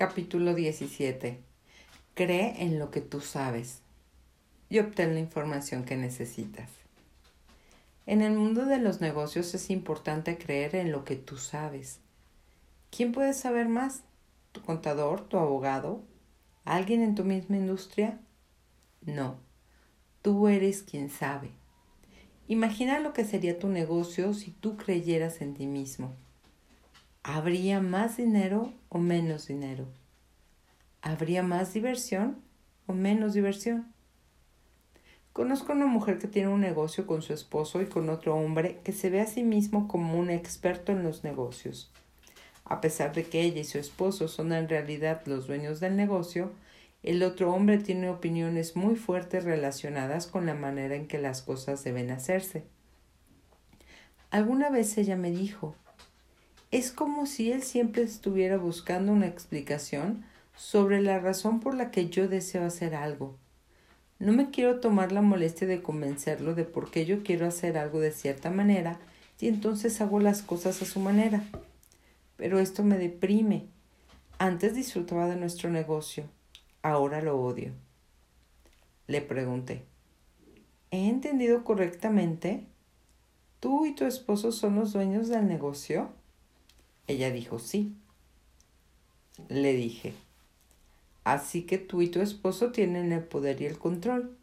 Capítulo 17. Cree en lo que tú sabes y obtén la información que necesitas. En el mundo de los negocios es importante creer en lo que tú sabes. ¿Quién puede saber más? ¿Tu contador? ¿Tu abogado? ¿Alguien en tu misma industria? No, tú eres quien sabe. Imagina lo que sería tu negocio si tú creyeras en ti mismo. ¿Habría más dinero o menos dinero? ¿Habría más diversión o menos diversión? Conozco a una mujer que tiene un negocio con su esposo y con otro hombre que se ve a sí mismo como un experto en los negocios. A pesar de que ella y su esposo son en realidad los dueños del negocio, el otro hombre tiene opiniones muy fuertes relacionadas con la manera en que las cosas deben hacerse. Alguna vez ella me dijo, es como si él siempre estuviera buscando una explicación sobre la razón por la que yo deseo hacer algo. No me quiero tomar la molestia de convencerlo de por qué yo quiero hacer algo de cierta manera y entonces hago las cosas a su manera. Pero esto me deprime. Antes disfrutaba de nuestro negocio, ahora lo odio. Le pregunté, ¿he entendido correctamente? ¿Tú y tu esposo son los dueños del negocio? Ella dijo sí. Le dije, así que tú y tu esposo tienen el poder y el control.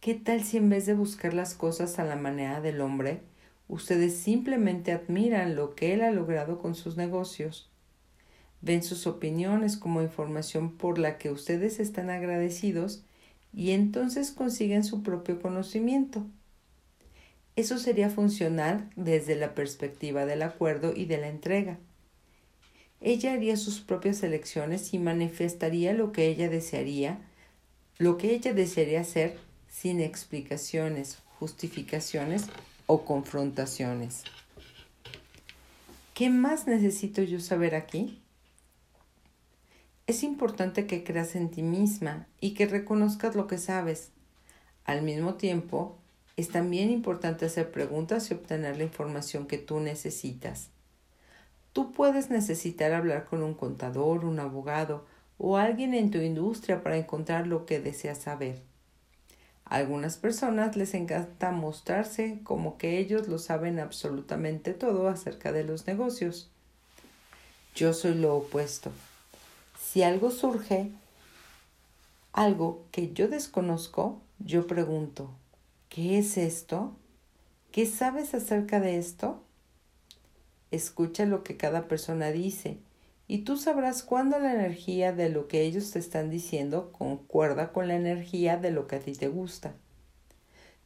¿Qué tal si en vez de buscar las cosas a la manera del hombre, ustedes simplemente admiran lo que él ha logrado con sus negocios? Ven sus opiniones como información por la que ustedes están agradecidos y entonces consiguen su propio conocimiento. Eso sería funcional desde la perspectiva del acuerdo y de la entrega. Ella haría sus propias elecciones y manifestaría lo que ella desearía, lo que ella desearía hacer sin explicaciones, justificaciones o confrontaciones. ¿Qué más necesito yo saber aquí? Es importante que creas en ti misma y que reconozcas lo que sabes. Al mismo tiempo, es también importante hacer preguntas y obtener la información que tú necesitas. Tú puedes necesitar hablar con un contador, un abogado o alguien en tu industria para encontrar lo que deseas saber. A algunas personas les encanta mostrarse como que ellos lo saben absolutamente todo acerca de los negocios. Yo soy lo opuesto. Si algo surge, algo que yo desconozco, yo pregunto, ¿Qué es esto? ¿Qué sabes acerca de esto? Escucha lo que cada persona dice y tú sabrás cuándo la energía de lo que ellos te están diciendo concuerda con la energía de lo que a ti te gusta.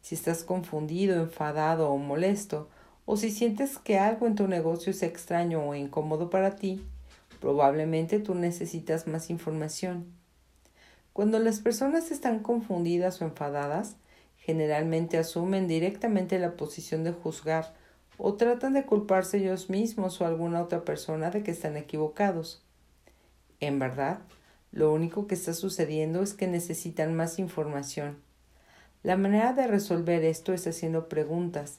Si estás confundido, enfadado o molesto, o si sientes que algo en tu negocio es extraño o incómodo para ti, probablemente tú necesitas más información. Cuando las personas están confundidas o enfadadas, generalmente asumen directamente la posición de juzgar o tratan de culparse ellos mismos o alguna otra persona de que están equivocados. En verdad, lo único que está sucediendo es que necesitan más información. La manera de resolver esto es haciendo preguntas.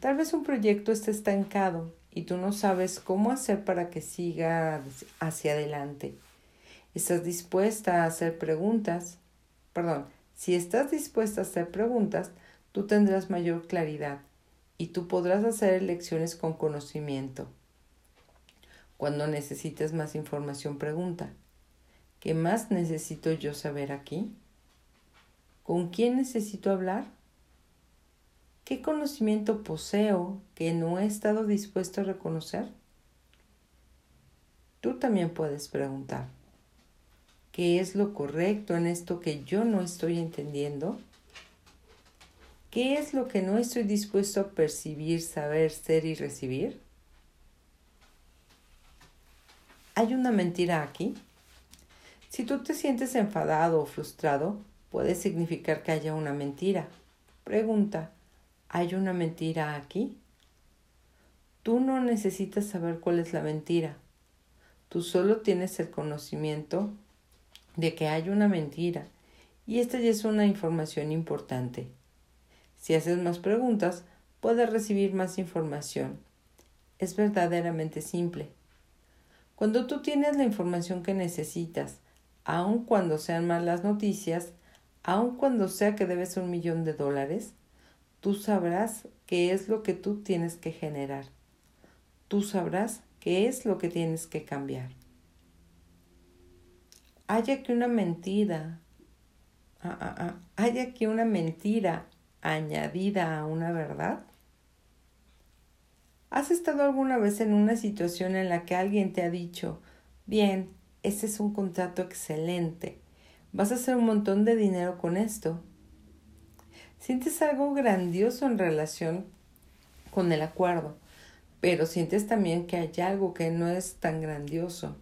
Tal vez un proyecto esté estancado y tú no sabes cómo hacer para que siga hacia adelante. ¿Estás dispuesta a hacer preguntas? Perdón, si estás dispuesta a hacer preguntas, tú tendrás mayor claridad y tú podrás hacer elecciones con conocimiento. Cuando necesites más información, pregunta. ¿Qué más necesito yo saber aquí? ¿Con quién necesito hablar? ¿Qué conocimiento poseo que no he estado dispuesto a reconocer? Tú también puedes preguntar qué es lo correcto en esto que yo no estoy entendiendo? ¿Qué es lo que no estoy dispuesto a percibir, saber, ser y recibir? ¿Hay una mentira aquí? Si tú te sientes enfadado o frustrado, puede significar que haya una mentira. Pregunta, ¿hay una mentira aquí? Tú no necesitas saber cuál es la mentira. Tú solo tienes el conocimiento de que hay una mentira y esta ya es una información importante. Si haces más preguntas, puedes recibir más información. Es verdaderamente simple. Cuando tú tienes la información que necesitas, aun cuando sean malas noticias, aun cuando sea que debes un millón de dólares, tú sabrás qué es lo que tú tienes que generar. Tú sabrás qué es lo que tienes que cambiar. Hay aquí una mentira, ah, ah, ah, hay aquí una mentira añadida a una verdad. ¿Has estado alguna vez en una situación en la que alguien te ha dicho, bien, este es un contrato excelente, vas a hacer un montón de dinero con esto? Sientes algo grandioso en relación con el acuerdo, pero sientes también que hay algo que no es tan grandioso.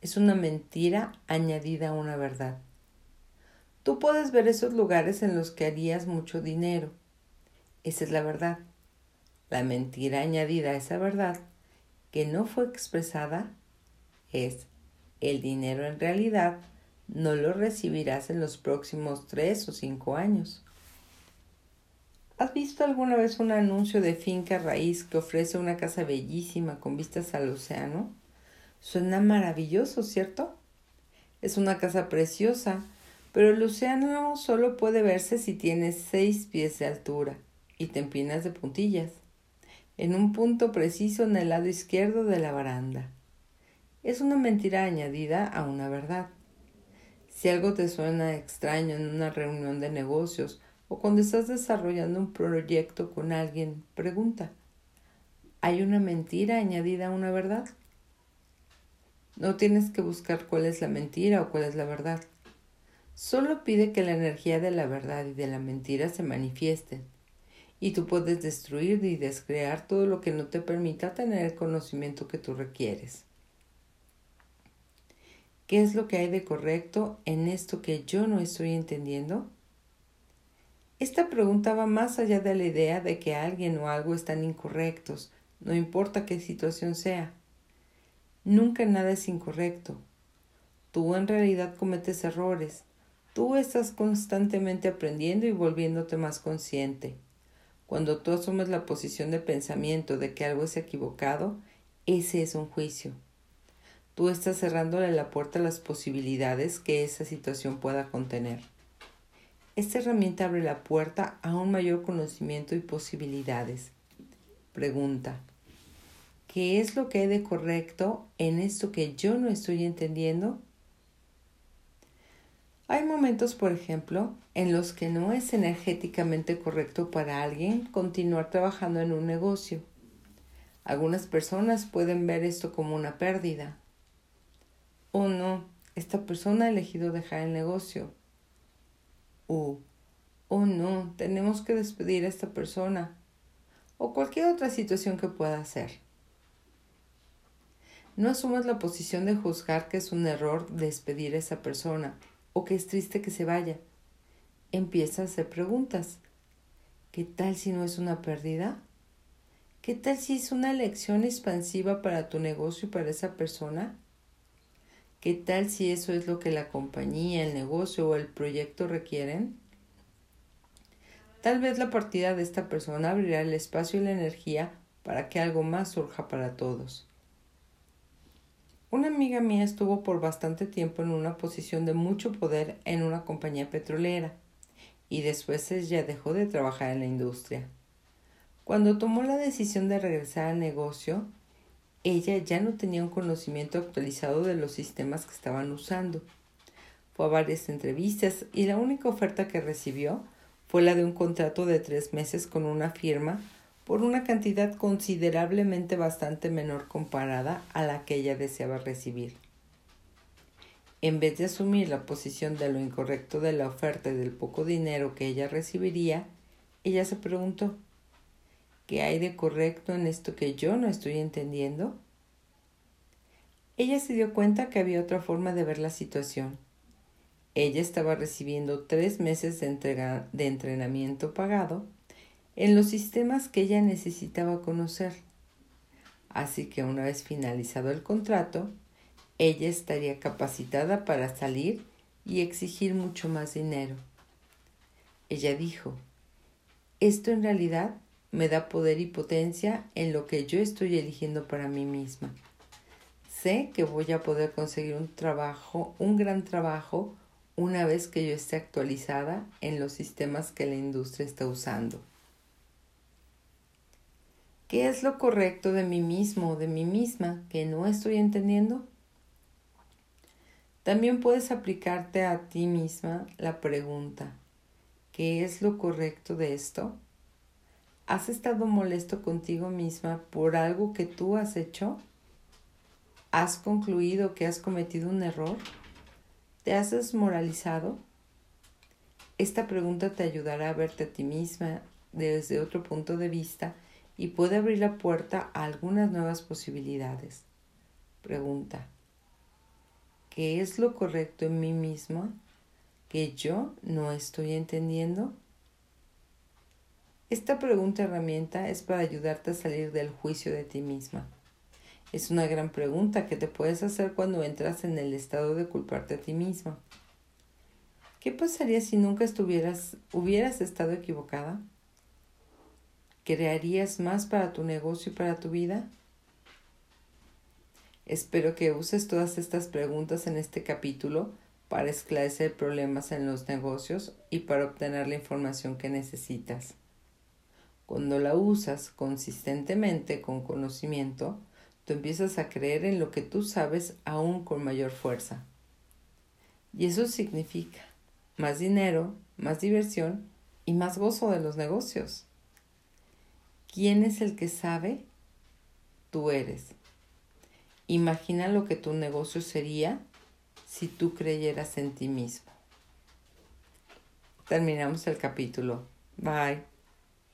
Es una mentira añadida a una verdad. Tú puedes ver esos lugares en los que harías mucho dinero. Esa es la verdad. La mentira añadida a esa verdad que no fue expresada es el dinero en realidad no lo recibirás en los próximos tres o cinco años. ¿Has visto alguna vez un anuncio de finca raíz que ofrece una casa bellísima con vistas al océano? Suena maravilloso, ¿cierto? Es una casa preciosa, pero el océano solo puede verse si tienes seis pies de altura y te empinas de puntillas en un punto preciso en el lado izquierdo de la baranda. Es una mentira añadida a una verdad. Si algo te suena extraño en una reunión de negocios o cuando estás desarrollando un proyecto con alguien, pregunta, ¿hay una mentira añadida a una verdad? No tienes que buscar cuál es la mentira o cuál es la verdad. Solo pide que la energía de la verdad y de la mentira se manifiesten y tú puedes destruir y descrear todo lo que no te permita tener el conocimiento que tú requieres. ¿Qué es lo que hay de correcto en esto que yo no estoy entendiendo? Esta pregunta va más allá de la idea de que alguien o algo están incorrectos, no importa qué situación sea. Nunca nada es incorrecto. Tú en realidad cometes errores. Tú estás constantemente aprendiendo y volviéndote más consciente. Cuando tú asumes la posición de pensamiento de que algo es equivocado, ese es un juicio. Tú estás cerrándole la puerta a las posibilidades que esa situación pueda contener. Esta herramienta abre la puerta a un mayor conocimiento y posibilidades. Pregunta. ¿Qué es lo que hay de correcto en esto que yo no estoy entendiendo? Hay momentos, por ejemplo, en los que no es energéticamente correcto para alguien continuar trabajando en un negocio. Algunas personas pueden ver esto como una pérdida. O no, esta persona ha elegido dejar el negocio. O, oh no, tenemos que despedir a esta persona. O cualquier otra situación que pueda ser. No asumas la posición de juzgar que es un error despedir a esa persona o que es triste que se vaya. Empieza a hacer preguntas. ¿Qué tal si no es una pérdida? ¿Qué tal si es una lección expansiva para tu negocio y para esa persona? ¿Qué tal si eso es lo que la compañía, el negocio o el proyecto requieren? Tal vez la partida de esta persona abrirá el espacio y la energía para que algo más surja para todos. Una amiga mía estuvo por bastante tiempo en una posición de mucho poder en una compañía petrolera y después ella dejó de trabajar en la industria. Cuando tomó la decisión de regresar al negocio, ella ya no tenía un conocimiento actualizado de los sistemas que estaban usando. Fue a varias entrevistas y la única oferta que recibió fue la de un contrato de tres meses con una firma por una cantidad considerablemente bastante menor comparada a la que ella deseaba recibir. En vez de asumir la posición de lo incorrecto de la oferta y del poco dinero que ella recibiría, ella se preguntó ¿Qué hay de correcto en esto que yo no estoy entendiendo? Ella se dio cuenta que había otra forma de ver la situación. Ella estaba recibiendo tres meses de, de entrenamiento pagado en los sistemas que ella necesitaba conocer. Así que una vez finalizado el contrato, ella estaría capacitada para salir y exigir mucho más dinero. Ella dijo, esto en realidad me da poder y potencia en lo que yo estoy eligiendo para mí misma. sé que voy a poder conseguir un trabajo, un gran trabajo, una vez que yo esté actualizada en los sistemas que la industria está usando. ¿Qué es lo correcto de mí mismo, de mí misma, que no estoy entendiendo? También puedes aplicarte a ti misma la pregunta, ¿qué es lo correcto de esto? ¿Has estado molesto contigo misma por algo que tú has hecho? ¿Has concluido que has cometido un error? ¿Te has desmoralizado? Esta pregunta te ayudará a verte a ti misma desde otro punto de vista y puede abrir la puerta a algunas nuevas posibilidades. Pregunta. ¿Qué es lo correcto en mí misma que yo no estoy entendiendo? Esta pregunta herramienta es para ayudarte a salir del juicio de ti misma. Es una gran pregunta que te puedes hacer cuando entras en el estado de culparte a ti misma. ¿Qué pasaría si nunca estuvieras, hubieras estado equivocada? ¿Crearías más para tu negocio y para tu vida? Espero que uses todas estas preguntas en este capítulo para esclarecer problemas en los negocios y para obtener la información que necesitas. Cuando la usas consistentemente con conocimiento, tú empiezas a creer en lo que tú sabes aún con mayor fuerza. Y eso significa más dinero, más diversión y más gozo de los negocios. ¿Quién es el que sabe? Tú eres. Imagina lo que tu negocio sería si tú creyeras en ti mismo. Terminamos el capítulo. Bye.